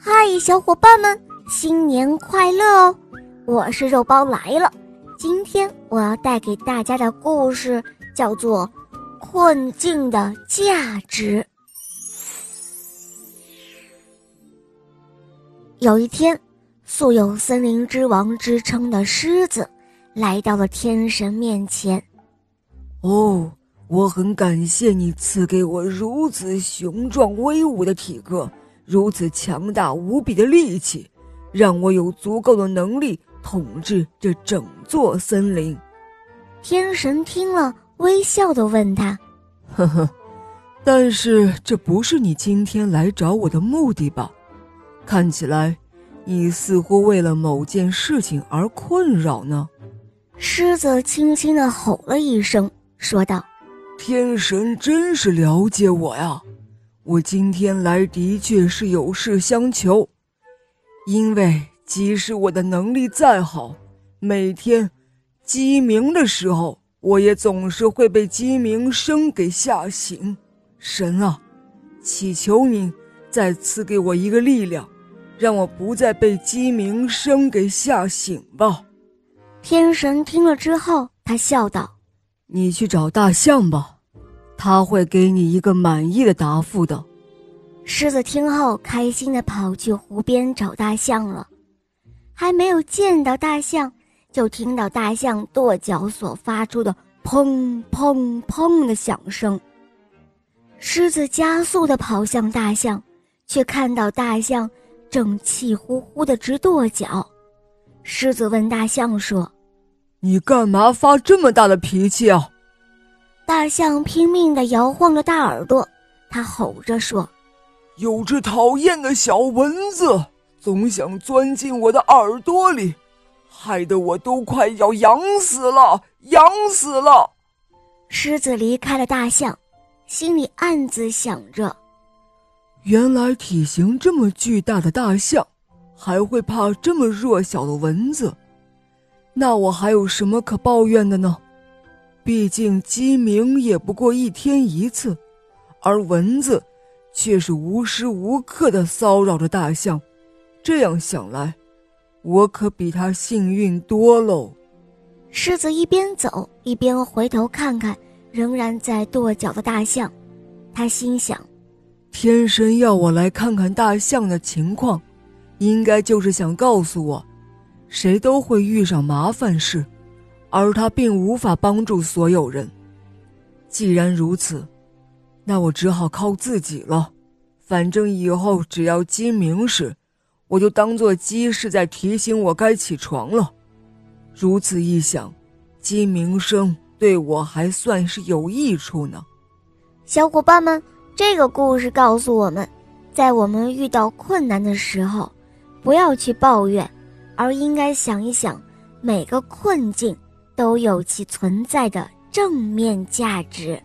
嗨，小伙伴们，新年快乐哦！我是肉包来了。今天我要带给大家的故事叫做《困境的价值》。有一天，素有森林之王之称的狮子来到了天神面前。哦，我很感谢你赐给我如此雄壮威武的体格。如此强大无比的力气，让我有足够的能力统治这整座森林。天神听了，微笑的问他：“呵呵，但是这不是你今天来找我的目的吧？看起来，你似乎为了某件事情而困扰呢。”狮子轻轻的吼了一声，说道：“天神真是了解我呀。”我今天来的确是有事相求，因为即使我的能力再好，每天鸡鸣的时候，我也总是会被鸡鸣声给吓醒。神啊，祈求您再赐给我一个力量，让我不再被鸡鸣声给吓醒吧。天神听了之后，他笑道：“你去找大象吧。”他会给你一个满意的答复的。狮子听后，开心的跑去湖边找大象了。还没有见到大象，就听到大象跺脚所发出的砰砰砰的响声。狮子加速的跑向大象，却看到大象正气呼呼的直跺脚。狮子问大象说：“你干嘛发这么大的脾气啊？”大象拼命的摇晃着大耳朵，它吼着说：“有只讨厌的小蚊子，总想钻进我的耳朵里，害得我都快要痒死了，痒死了。”狮子离开了大象，心里暗自想着：“原来体型这么巨大的大象，还会怕这么弱小的蚊子，那我还有什么可抱怨的呢？”毕竟鸡鸣也不过一天一次，而蚊子却是无时无刻的骚扰着大象。这样想来，我可比他幸运多喽。狮子一边走一边回头看看仍然在跺脚的大象，他心想：天神要我来看看大象的情况，应该就是想告诉我，谁都会遇上麻烦事。而他并无法帮助所有人。既然如此，那我只好靠自己了。反正以后只要鸡鸣时，我就当做鸡是在提醒我该起床了。如此一想，鸡鸣声对我还算是有益处呢。小伙伴们，这个故事告诉我们，在我们遇到困难的时候，不要去抱怨，而应该想一想每个困境。都有其存在的正面价值。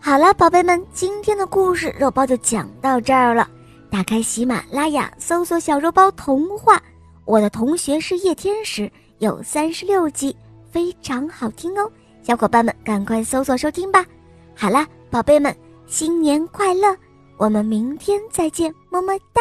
好了，宝贝们，今天的故事肉包就讲到这儿了。打开喜马拉雅，搜索“小肉包童话”，我的同学是夜天使，有三十六集，非常好听哦。小伙伴们，赶快搜索收听吧。好了，宝贝们，新年快乐！我们明天再见，么么哒。